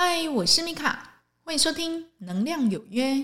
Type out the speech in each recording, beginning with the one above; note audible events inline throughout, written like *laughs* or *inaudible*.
嗨，我是米卡，欢迎收听《能量有约》。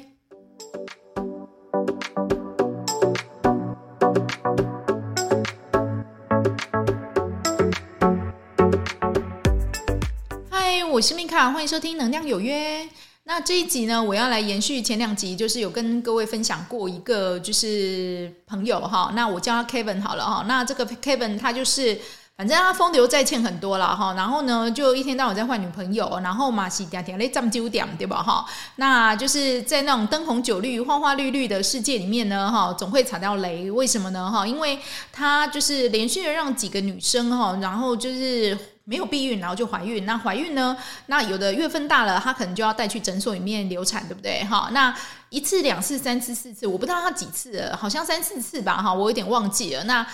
嗨，我是米卡，欢迎收听《能量有约》。那这一集呢，我要来延续前两集，就是有跟各位分享过一个，就是朋友哈，那我叫他 Kevin 好了哈。那这个 Kevin 他就是。反正他风流债欠很多了哈，然后呢，就一天到晚在换女朋友，然后嘛是点点来占九点，对吧哈？那就是在那种灯红酒绿、花花绿绿的世界里面呢，哈，总会踩到雷。为什么呢？哈，因为他就是连续的让几个女生哈，然后就是没有避孕，然后就怀孕。那怀孕呢，那有的月份大了，他可能就要带去诊所里面流产，对不对？哈，那一次、两次、三次、四次，我不知道他几次了，好像三四次吧，哈，我有点忘记了。那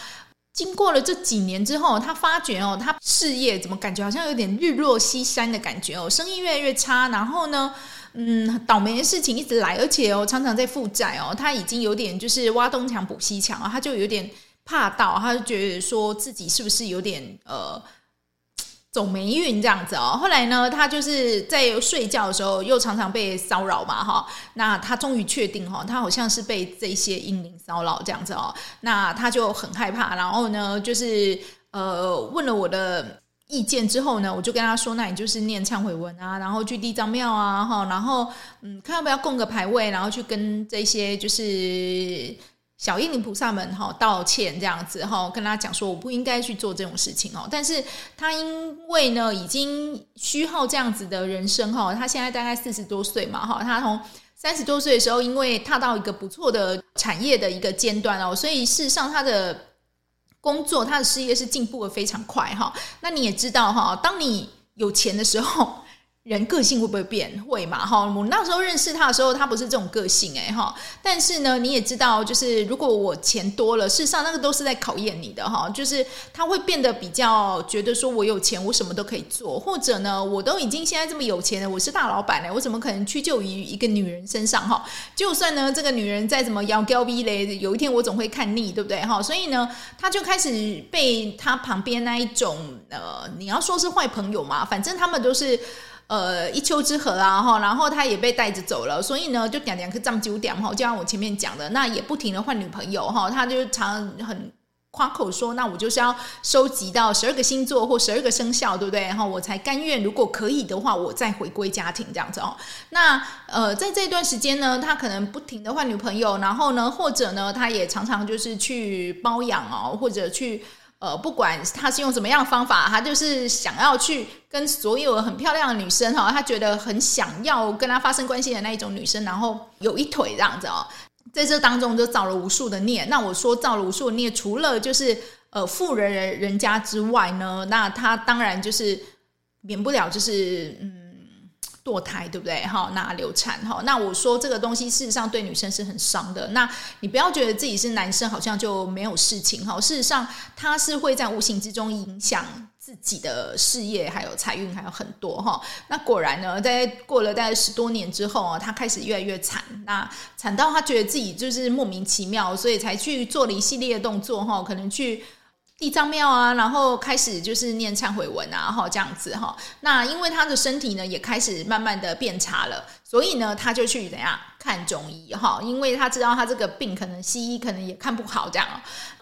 经过了这几年之后，他发觉哦，他事业怎么感觉好像有点日落西山的感觉哦，生意越来越差。然后呢，嗯，倒霉的事情一直来，而且哦，常常在负债哦。他已经有点就是挖东墙补西墙啊，他就有点怕到，他就觉得说自己是不是有点呃。走霉运这样子哦，后来呢，他就是在睡觉的时候又常常被骚扰嘛，哈，那他终于确定哈，他好像是被这些阴灵骚扰这样子哦，那他就很害怕，然后呢，就是呃问了我的意见之后呢，我就跟他说，那你就是念忏悔文啊，然后去地藏庙啊，哈，然后嗯，看要不要供个牌位，然后去跟这些就是。小英灵菩萨们哈道歉这样子哈，跟他讲说我不应该去做这种事情哦。但是他因为呢已经虚耗这样子的人生哈，他现在大概四十多岁嘛哈，他从三十多岁的时候，因为踏到一个不错的产业的一个尖端哦，所以事实上他的工作他的事业是进步的非常快哈。那你也知道哈，当你有钱的时候。人个性会不会变？会嘛？哈，我那时候认识他的时候，他不是这种个性哎哈。但是呢，你也知道，就是如果我钱多了，事实上那个都是在考验你的哈。就是他会变得比较觉得说，我有钱，我什么都可以做，或者呢，我都已经现在这么有钱了，我是大老板了，我怎么可能屈就于一个女人身上哈？就算呢，这个女人再怎么妖娇逼嘞，有一天我总会看腻，对不对哈？所以呢，他就开始被他旁边那一种呃，你要说是坏朋友嘛，反正他们都是。呃，一丘之貉啊，哈，然后他也被带着走了，所以呢，就点点个这么九点哈，就像我前面讲的，那也不停的换女朋友哈，他就常很夸口说，那我就是要收集到十二个星座或十二个生肖，对不对？然后我才甘愿，如果可以的话，我再回归家庭这样子哦。那呃，在这段时间呢，他可能不停的换女朋友，然后呢，或者呢，他也常常就是去包养哦，或者去。呃，不管他是用什么样方法，他就是想要去跟所有很漂亮的女生哈，他觉得很想要跟他发生关系的那一种女生，然后有一腿这样子哦，在这当中就造了无数的孽。那我说造了无数的孽，除了就是呃富人人人家之外呢，那他当然就是免不了就是嗯。堕胎对不对？哈，那流产哈，那我说这个东西事实上对女生是很伤的。那你不要觉得自己是男生好像就没有事情哈，事实上它是会在无形之中影响自己的事业，还有财运，还有很多哈。那果然呢，在过了大概十多年之后啊，他开始越来越惨，那惨到他觉得自己就是莫名其妙，所以才去做了一系列的动作哈，可能去。地藏庙啊，然后开始就是念忏悔文啊，哈，这样子哈。那因为他的身体呢也开始慢慢的变差了，所以呢他就去怎样看中医哈，因为他知道他这个病可能西医可能也看不好这样，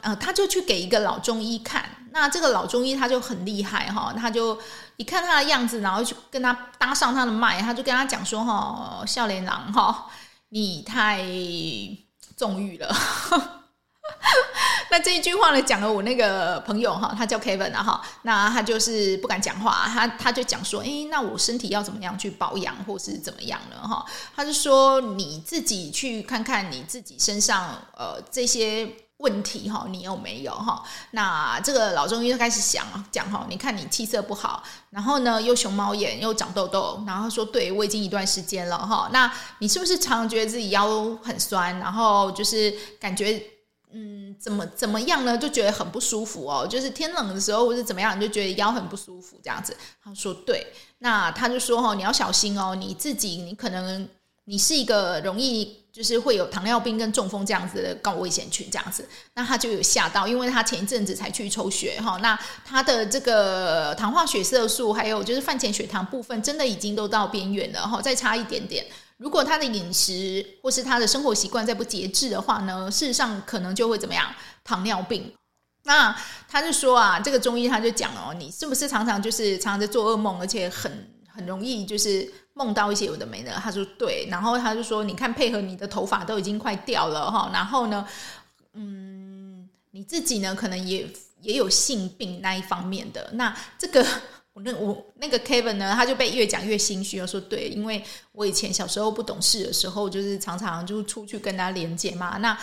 呃，他就去给一个老中医看。那这个老中医他就很厉害哈，他就一看他的样子，然后去跟他搭上他的脉，他就跟他讲说哈，笑脸郎哈，你太纵欲了。*laughs* 那这一句话呢，讲了我那个朋友哈，他叫 Kevin 啊哈，那他就是不敢讲话，他他就讲说，诶，那我身体要怎么样去保养，或是怎么样呢？哈，他就说你自己去看看你自己身上呃这些问题哈，你有没有哈？那这个老中医就开始想讲哈，你看你气色不好，然后呢又熊猫眼又长痘痘，然后说对我已经一段时间了哈，那你是不是常常觉得自己腰很酸，然后就是感觉？嗯，怎么怎么样呢？就觉得很不舒服哦。就是天冷的时候，或者怎么样，你就觉得腰很不舒服这样子。他说对，那他就说哦，你要小心哦，你自己你可能你是一个容易就是会有糖尿病跟中风这样子的高危险群这样子，那他就有吓到，因为他前一阵子才去抽血哈，那他的这个糖化血色素还有就是饭前血糖部分，真的已经都到边缘了哈，再差一点点。如果他的饮食或是他的生活习惯再不节制的话呢，事实上可能就会怎么样？糖尿病。那他就说啊，这个中医他就讲哦，你是不是常常就是常常在做噩梦，而且很很容易就是。梦到一些有的没的，他说对，然后他就说，你看配合你的头发都已经快掉了哈，然后呢，嗯，你自己呢可能也也有性病那一方面的，那这个 *laughs* 我那我那个 Kevin 呢，他就被越讲越心虚，说对，因为我以前小时候不懂事的时候，就是常常就出去跟他连接嘛，那。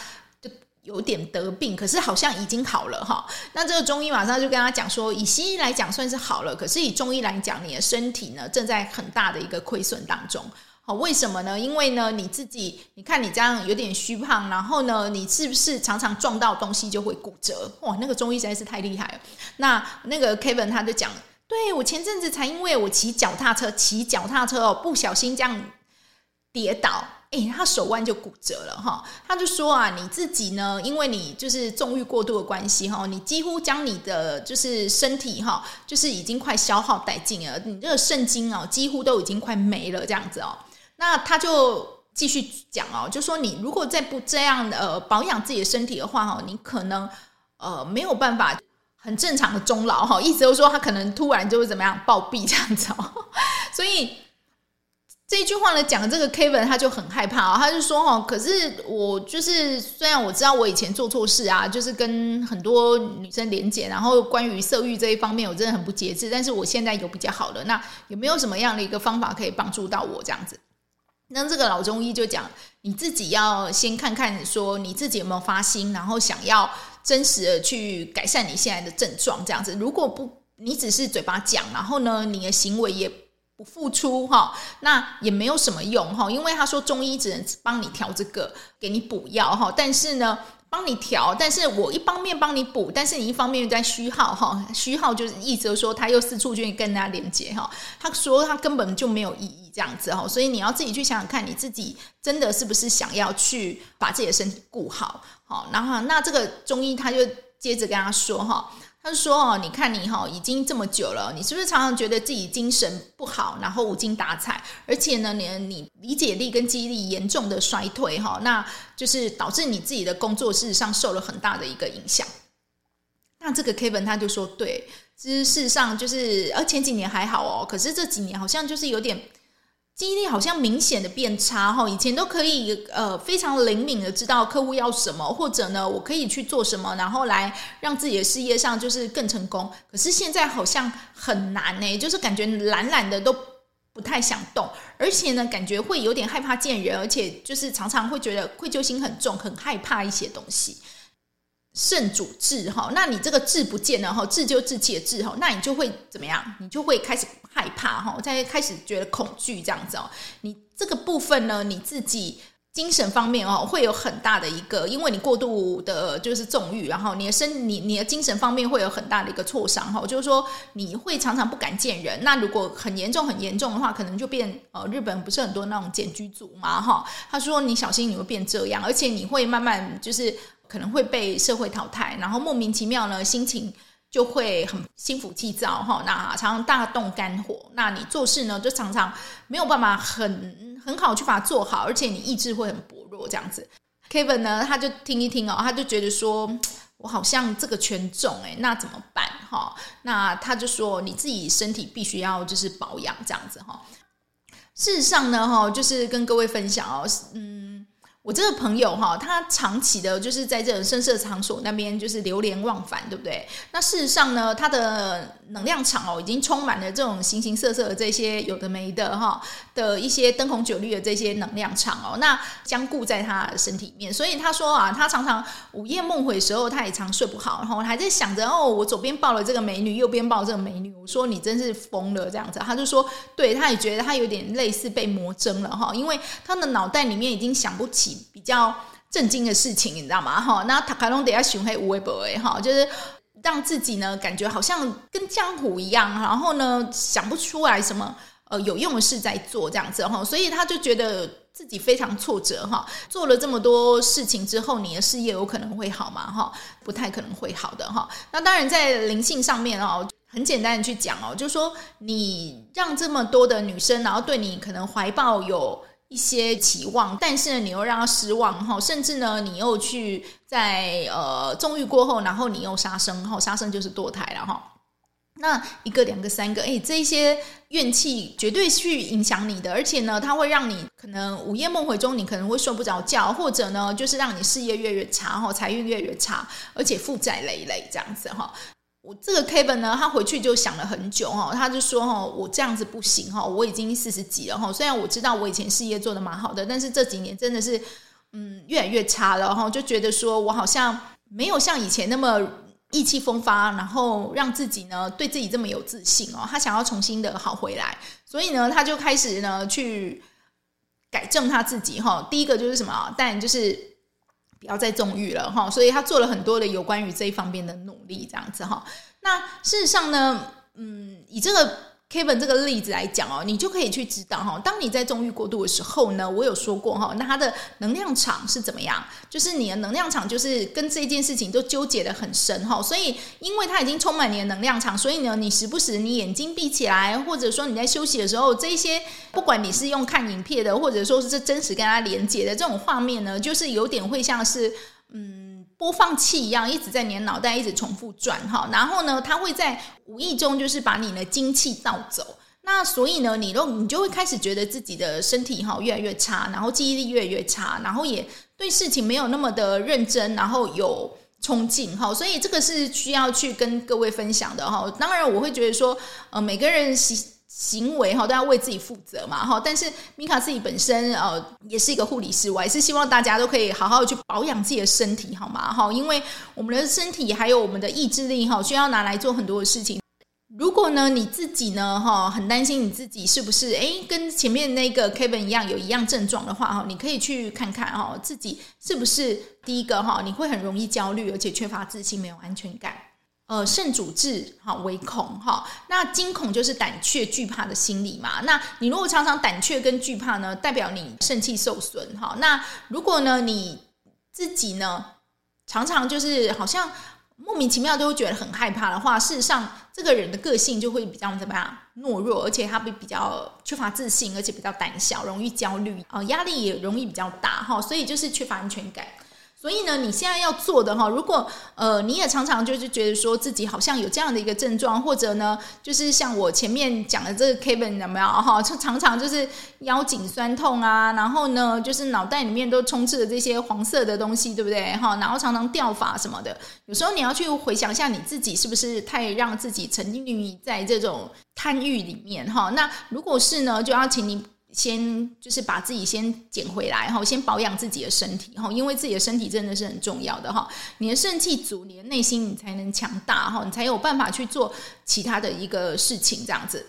有点得病，可是好像已经好了哈。那这个中医马上就跟他讲说，以西医来讲算是好了，可是以中医来讲，你的身体呢正在很大的一个亏损当中。好，为什么呢？因为呢你自己，你看你这样有点虚胖，然后呢你是不是常常撞到东西就会骨折？哇，那个中医实在是太厉害了。那那个 Kevin 他就讲，对，我前阵子才因为我骑脚踏车，骑脚踏车哦，不小心这样跌倒。哎，他手腕就骨折了哈，他就说啊，你自己呢，因为你就是纵欲过度的关系哈，你几乎将你的就是身体哈，就是已经快消耗殆尽了，你这个肾精哦，几乎都已经快没了这样子哦。那他就继续讲哦，就说你如果再不这样呃保养自己的身体的话哈，你可能呃没有办法很正常的终老哈，意思就是说他可能突然就会怎么样暴毙这样子哦，*laughs* 所以。这一句话呢，讲这个 Kevin 他就很害怕哦，他就说哦，可是我就是虽然我知道我以前做错事啊，就是跟很多女生连结，然后关于色欲这一方面我真的很不节制，但是我现在有比较好了，那有没有什么样的一个方法可以帮助到我这样子？那这个老中医就讲，你自己要先看看说你自己有没有发心，然后想要真实的去改善你现在的症状这样子。如果不，你只是嘴巴讲，然后呢，你的行为也。不付出哈，那也没有什么用哈，因为他说中医只能帮你调这个，给你补药哈，但是呢，帮你调，但是我一方面帮你补，但是你一方面又在虚耗哈，虚耗就是意思说他又四处去跟人家连接哈，他说他根本就没有意义这样子哈，所以你要自己去想想看，你自己真的是不是想要去把自己的身体顾好，好，然后那这个中医他就接着跟他说哈。他说：“哦，你看你哈，已经这么久了，你是不是常常觉得自己精神不好，然后无精打采，而且呢，你你理解力跟记忆力严重的衰退哈，那就是导致你自己的工作事实上受了很大的一个影响。那这个 Kevin 他就说，对，其实事实上就是，而前几年还好哦，可是这几年好像就是有点。”记忆力好像明显的变差哈，以前都可以呃非常灵敏的知道客户要什么，或者呢我可以去做什么，然后来让自己的事业上就是更成功。可是现在好像很难呢，就是感觉懒懒的都不太想动，而且呢感觉会有点害怕见人，而且就是常常会觉得愧疚心很重，很害怕一些东西。肾主志哈，那你这个志不见了哈，志就志气的志哈，那你就会怎么样？你就会开始害怕哈，再开始觉得恐惧这样子哦。你这个部分呢，你自己精神方面哦，会有很大的一个，因为你过度的就是纵欲，然后你的身你你的精神方面会有很大的一个挫伤哈，就是说你会常常不敢见人。那如果很严重很严重的话，可能就变呃，日本不是很多那种茧居族嘛哈。他说你小心你会变这样，而且你会慢慢就是。可能会被社会淘汰，然后莫名其妙呢，心情就会很心浮气躁哈。那常常大动肝火，那你做事呢就常常没有办法很很好去把它做好，而且你意志会很薄弱这样子。Kevin 呢，他就听一听哦，他就觉得说，我好像这个权重诶，那怎么办哈？那他就说，你自己身体必须要就是保养这样子哈。事实上呢哈，就是跟各位分享哦，嗯。我这个朋友哈，他长期的就是在这种声色场所那边就是流连忘返，对不对？那事实上呢，他的能量场哦，已经充满了这种形形色色的这些有的没的哈的一些灯红酒绿的这些能量场哦，那僵固在他身体里面。所以他说啊，他常常午夜梦回时候，他也常睡不好，然后还在想着哦，我左边抱了这个美女，右边抱这个美女。我说你真是疯了这样子。他就说，对，他也觉得他有点类似被魔怔了哈，因为他的脑袋里面已经想不起。比较震惊的事情，你知道吗？哈，那他可能得要寻黑无为不为哈，就是让自己呢感觉好像跟江湖一样，然后呢想不出来什么呃有用的事在做这样子哈，所以他就觉得自己非常挫折哈。做了这么多事情之后，你的事业有可能会好吗？哈，不太可能会好的哈。那当然在灵性上面哦，很简单的去讲哦，就是说你让这么多的女生，然后对你可能怀抱有。一些期望，但是呢，你又让他失望哈，甚至呢，你又去在呃纵欲过后，然后你又杀生哈，杀生就是堕胎了哈。那一个、两个、三个，哎，这些怨气绝对去影响你的，而且呢，它会让你可能午夜梦回中，你可能会睡不着觉，或者呢，就是让你事业越越差哈，财运越越差，而且负债累累这样子哈。我这个 Kevin 呢，他回去就想了很久哦，他就说哈，我这样子不行哈，我已经四十几了哈，虽然我知道我以前事业做得蛮好的，但是这几年真的是嗯越来越差了哈，就觉得说我好像没有像以前那么意气风发，然后让自己呢对自己这么有自信哦，他想要重新的好回来，所以呢，他就开始呢去改正他自己哈，第一个就是什么，但就是。不要再纵欲了哈，所以他做了很多的有关于这一方面的努力，这样子哈。那事实上呢，嗯，以这个。Kevin 这个例子来讲哦，你就可以去知道哈，当你在纵欲过度的时候呢，我有说过哈，那它的能量场是怎么样？就是你的能量场就是跟这件事情都纠结的很深哈，所以因为它已经充满你的能量场，所以呢，你时不时你眼睛闭起来，或者说你在休息的时候，这些不管你是用看影片的，或者说是真实跟它连接的这种画面呢，就是有点会像是嗯。播放器一样，一直在你的脑袋一直重复转哈，然后呢，它会在无意中就是把你的精气盗走，那所以呢，你都你就会开始觉得自己的身体哈越来越差，然后记忆力越来越差，然后也对事情没有那么的认真，然后有冲劲哈，所以这个是需要去跟各位分享的哈。当然，我会觉得说，呃，每个人行为哈都要为自己负责嘛哈，但是米卡自己本身呃也是一个护理师，我还是希望大家都可以好好去保养自己的身体好吗哈？因为我们的身体还有我们的意志力哈，需要拿来做很多的事情。如果呢你自己呢哈很担心你自己是不是诶跟前面那个 Kevin 一样有一样症状的话哈，你可以去看看哈自己是不是第一个哈，你会很容易焦虑，而且缺乏自信，没有安全感。呃，肾主治哈唯恐哈，那惊恐就是胆怯惧怕的心理嘛。那你如果常常胆怯跟惧怕呢，代表你肾气受损哈。那如果呢你自己呢常常就是好像莫名其妙都会觉得很害怕的话，事实上这个人的个性就会比较怎么样懦弱，而且他会比较缺乏自信，而且比较胆小，容易焦虑啊，压力也容易比较大哈。所以就是缺乏安全感。所以呢，你现在要做的哈，如果呃你也常常就是觉得说自己好像有这样的一个症状，或者呢，就是像我前面讲的这个 Kevin 有没有哈，就常常就是腰颈酸痛啊，然后呢，就是脑袋里面都充斥着这些黄色的东西，对不对哈？然后常常掉发什么的，有时候你要去回想一下你自己是不是太让自己沉浸于在这种贪欲里面哈？那如果是呢，就要请你。先就是把自己先捡回来哈，先保养自己的身体哈，因为自己的身体真的是很重要的哈。你的肾气足，你的内心你才能强大哈，你才有办法去做其他的一个事情这样子。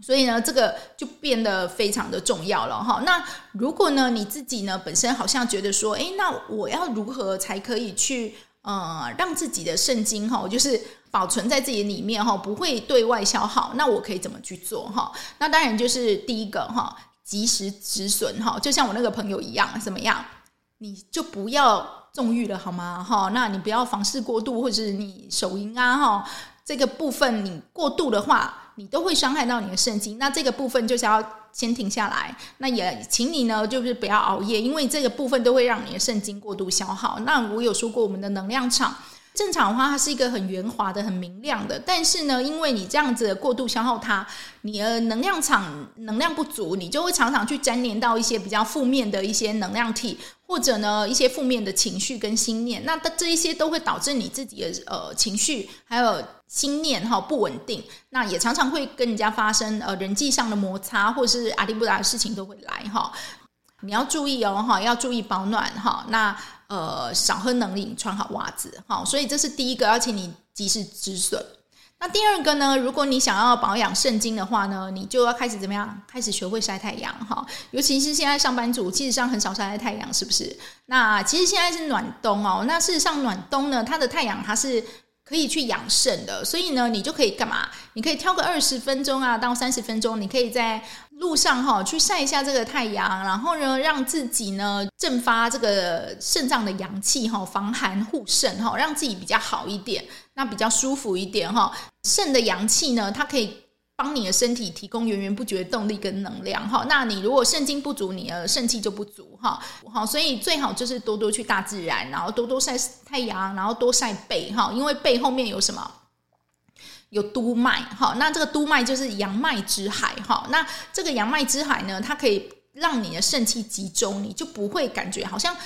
所以呢，这个就变得非常的重要了哈。那如果呢，你自己呢本身好像觉得说，诶，那我要如何才可以去呃让自己的肾精哈，就是。保存在自己里面哈，不会对外消耗。那我可以怎么去做哈？那当然就是第一个哈，及时止损哈。就像我那个朋友一样，怎么样？你就不要纵欲了好吗？哈，那你不要房事过度，或者是你手淫啊哈，这个部分你过度的话，你都会伤害到你的肾经。那这个部分就是要先停下来。那也请你呢，就是不要熬夜，因为这个部分都会让你的肾经过度消耗。那我有说过，我们的能量场。正常的话，它是一个很圆滑的、很明亮的。但是呢，因为你这样子过度消耗它，你的能量场能量不足，你就会常常去粘连到一些比较负面的一些能量体，或者呢一些负面的情绪跟心念。那这一些都会导致你自己的呃情绪还有心念哈不稳定。那也常常会跟人家发生呃人际上的摩擦，或是阿里不达的事情都会来哈。你要注意哦哈，要注意保暖哈。那。呃，少喝冷饮，穿好袜子，哈，所以这是第一个，要请你及时止损。那第二个呢？如果你想要保养肾精的话呢，你就要开始怎么样？开始学会晒太阳，哈，尤其是现在上班族，其实上很少晒太阳，是不是？那其实现在是暖冬哦，那事实上暖冬呢，它的太阳它是可以去养肾的，所以呢，你就可以干嘛？你可以挑个二十分钟啊，到三十分钟，你可以在路上哈去晒一下这个太阳，然后呢，让自己呢振发这个肾脏的阳气哈，防寒护肾哈，让自己比较好一点，那比较舒服一点哈。肾的阳气呢，它可以。帮你的身体提供源源不绝的动力跟能量哈，那你如果肾精不足，你的肾气就不足哈，好，所以最好就是多多去大自然，然后多多晒太阳，然后多晒背哈，因为背后面有什么？有督脉哈，那这个督脉就是阳脉之海哈，那这个阳脉之海呢，它可以让你的肾气集中，你就不会感觉好像。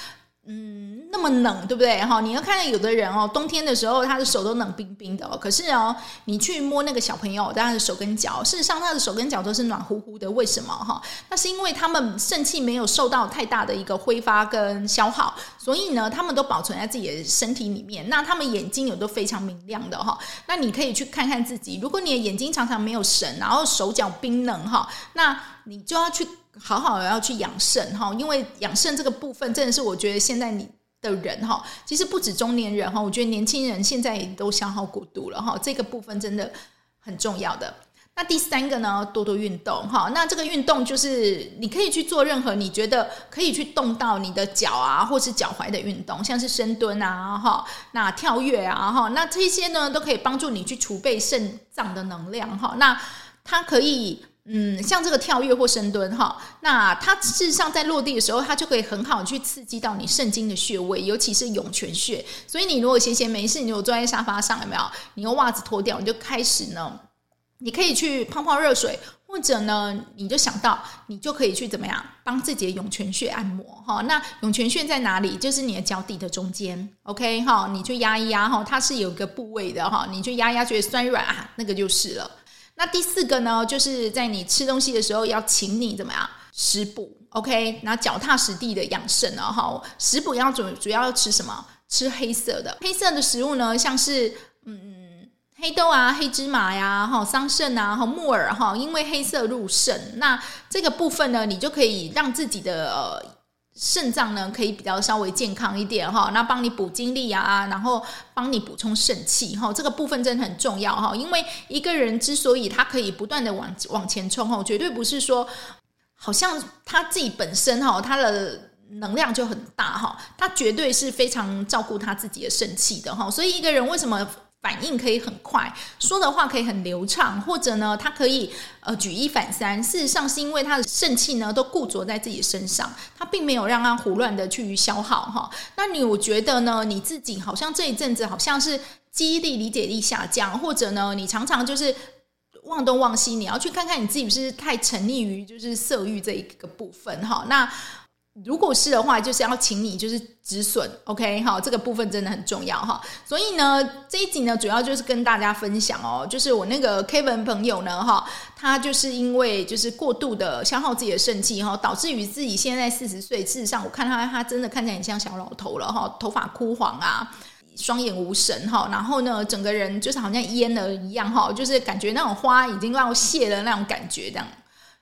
嗯，那么冷，对不对？哈，你要看到有的人哦，冬天的时候他的手都冷冰冰的哦。可是哦，你去摸那个小朋友，他的手跟脚，事实上他的手跟脚都是暖乎乎的。为什么？哈，那是因为他们肾气没有受到太大的一个挥发跟消耗，所以呢，他们都保存在自己的身体里面。那他们眼睛有都非常明亮的哈。那你可以去看看自己，如果你的眼睛常常没有神，然后手脚冰冷哈，那你就要去。好好的要去养肾哈，因为养肾这个部分真的是我觉得现在你的人哈，其实不止中年人哈，我觉得年轻人现在也都消耗过度了哈，这个部分真的很重要的。那第三个呢，多多运动哈，那这个运动就是你可以去做任何你觉得可以去动到你的脚啊，或是脚踝的运动，像是深蹲啊哈，那跳跃啊哈，那这些呢都可以帮助你去储备肾脏的能量哈，那它可以。嗯，像这个跳跃或深蹲哈，那它事实上在落地的时候，它就可以很好去刺激到你肾经的穴位，尤其是涌泉穴。所以你如果闲闲没事，你有坐在沙发上，有没有？你用袜子脱掉，你就开始呢，你可以去泡泡热水，或者呢，你就想到你就可以去怎么样帮自己的涌泉穴按摩哈。那涌泉穴在哪里？就是你的脚底的中间，OK 哈，你去压一压哈，它是有一个部位的哈，你去压压觉得酸软啊，那个就是了。那第四个呢，就是在你吃东西的时候要请你怎么样食补，OK？那脚踏实地的养肾啊，哈，食补要主主要吃什么？吃黑色的，黑色的食物呢，像是嗯黑豆啊、黑芝麻呀、哈桑葚啊、哈木耳哈，因为黑色入肾，那这个部分呢，你就可以让自己的。呃肾脏呢，可以比较稍微健康一点哈，那帮你补精力啊，然后帮你补充肾气哈，这个部分真的很重要哈。因为一个人之所以他可以不断的往往前冲哈，绝对不是说好像他自己本身哈，他的能量就很大哈，他绝对是非常照顾他自己的肾气的哈。所以一个人为什么？反应可以很快，说的话可以很流畅，或者呢，他可以呃举一反三。事实上，是因为他的肾气呢都固着在自己身上，他并没有让他胡乱的去消耗哈。那你我觉得呢，你自己好像这一阵子好像是记忆力、理解力下降，或者呢，你常常就是忘东忘西，你要去看看你自己是不是太沉溺于就是色欲这一个部分哈。那如果是的话，就是要请你就是止损，OK 哈，这个部分真的很重要哈。所以呢，这一集呢，主要就是跟大家分享哦，就是我那个 Kevin 朋友呢，哈，他就是因为就是过度的消耗自己的肾气哈，导致于自己现在四十岁，事实上我看他他真的看起来很像小老头了哈，头发枯黄啊，双眼无神哈，然后呢，整个人就是好像蔫了一样哈，就是感觉那种花已经要谢了那种感觉这样。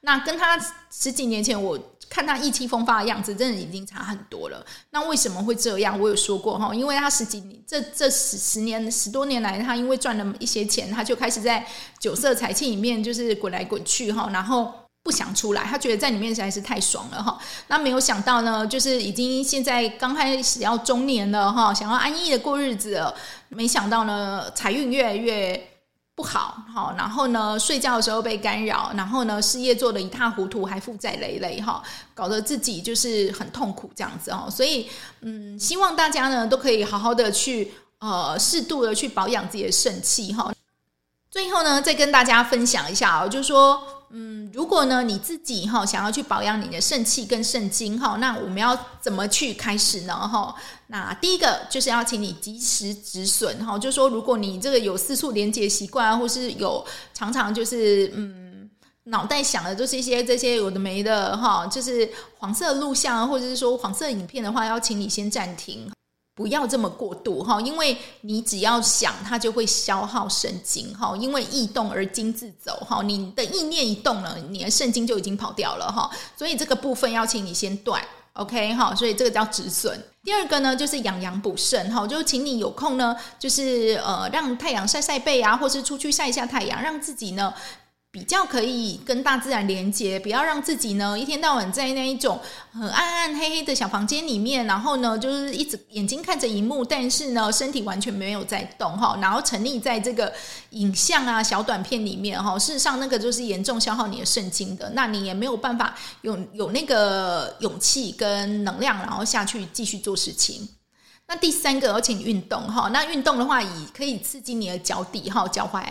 那跟他十几年前我。看他意气风发的样子，真的已经差很多了。那为什么会这样？我有说过哈，因为他十几年，这这十十年十多年来，他因为赚了一些钱，他就开始在酒色财气里面就是滚来滚去哈，然后不想出来，他觉得在里面实在是太爽了哈。那没有想到呢，就是已经现在刚开始要中年了哈，想要安逸的过日子了，没想到呢，财运越来越。不好，好，然后呢，睡觉的时候被干扰，然后呢，事业做得一塌糊涂，还负债累累，哈，搞得自己就是很痛苦这样子哦。所以，嗯，希望大家呢都可以好好的去，呃，适度的去保养自己的肾气，哈。最后呢，再跟大家分享一下哦，就是说。嗯，如果呢你自己哈想要去保养你的肾气跟肾精哈，那我们要怎么去开始呢哈？那第一个就是要请你及时止损哈，就是说如果你这个有四处连接习惯，或是有常常就是嗯脑袋想的都是一些这些有的没的哈，就是黄色录像或者是说黄色影片的话，要请你先暂停。不要这么过度哈，因为你只要想，它就会消耗神经哈。因为意动而精自走哈，你的意念一动了，你的神经就已经跑掉了哈。所以这个部分要请你先断，OK 哈。所以这个叫止损。第二个呢，就是养阳补肾哈，就请你有空呢，就是呃让太阳晒晒背啊，或是出去晒一下太阳，让自己呢。比较可以跟大自然连接，不要让自己呢一天到晚在那一种很暗暗黑黑的小房间里面，然后呢就是一直眼睛看着荧幕，但是呢身体完全没有在动哈，然后沉溺在这个影像啊小短片里面哈，事实上那个就是严重消耗你的肾精的，那你也没有办法有有那个勇气跟能量，然后下去继续做事情。那第三个，而且运动哈，那运动的话以可以刺激你的脚底哈，脚踝。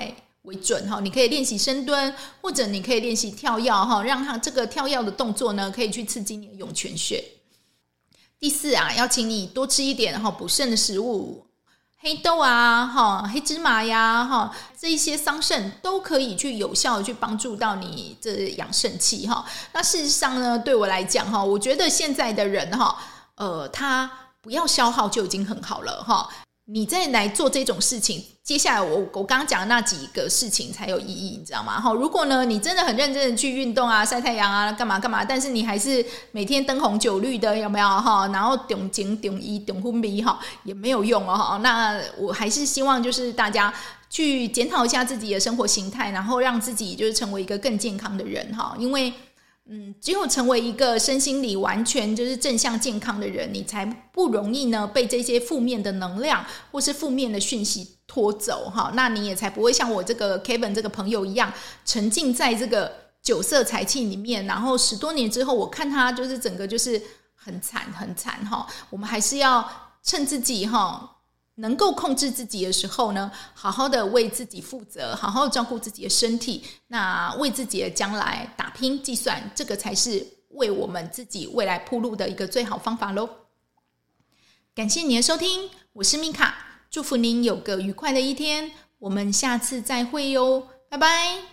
为准哈，你可以练习深蹲，或者你可以练习跳跃哈，让它这个跳跃的动作呢，可以去刺激你的涌泉穴。第四啊，要请你多吃一点哈补肾的食物，黑豆啊哈，黑芝麻呀哈，这一些桑葚都可以去有效的去帮助到你这养肾气哈。那事实上呢，对我来讲哈，我觉得现在的人哈，呃，他不要消耗就已经很好了哈。你再来做这种事情，接下来我我刚刚讲的那几个事情才有意义，你知道吗？哈，如果呢，你真的很认真的去运动啊、晒太阳啊、干嘛干嘛，但是你还是每天灯红酒绿的，有没有哈？然后重情重义重昏迷哈，也没有用哦哈。那我还是希望就是大家去检讨一下自己的生活形态，然后让自己就是成为一个更健康的人哈，因为。嗯，只有成为一个身心里完全就是正向健康的人，你才不容易呢被这些负面的能量或是负面的讯息拖走哈。那你也才不会像我这个 Kevin 这个朋友一样，沉浸在这个酒色财气里面，然后十多年之后，我看他就是整个就是很惨很惨哈。我们还是要趁自己哈。能够控制自己的时候呢，好好的为自己负责，好好照顾自己的身体，那为自己的将来打拼计算，这个才是为我们自己未来铺路的一个最好方法喽。感谢你的收听，我是米卡，祝福您有个愉快的一天，我们下次再会哟，拜拜。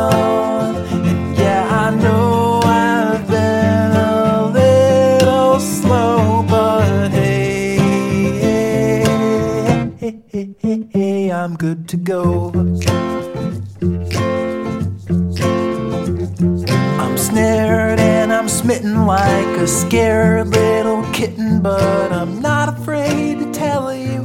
Good to go. I'm snared and I'm smitten like a scared little kitten, but I'm not afraid to tell you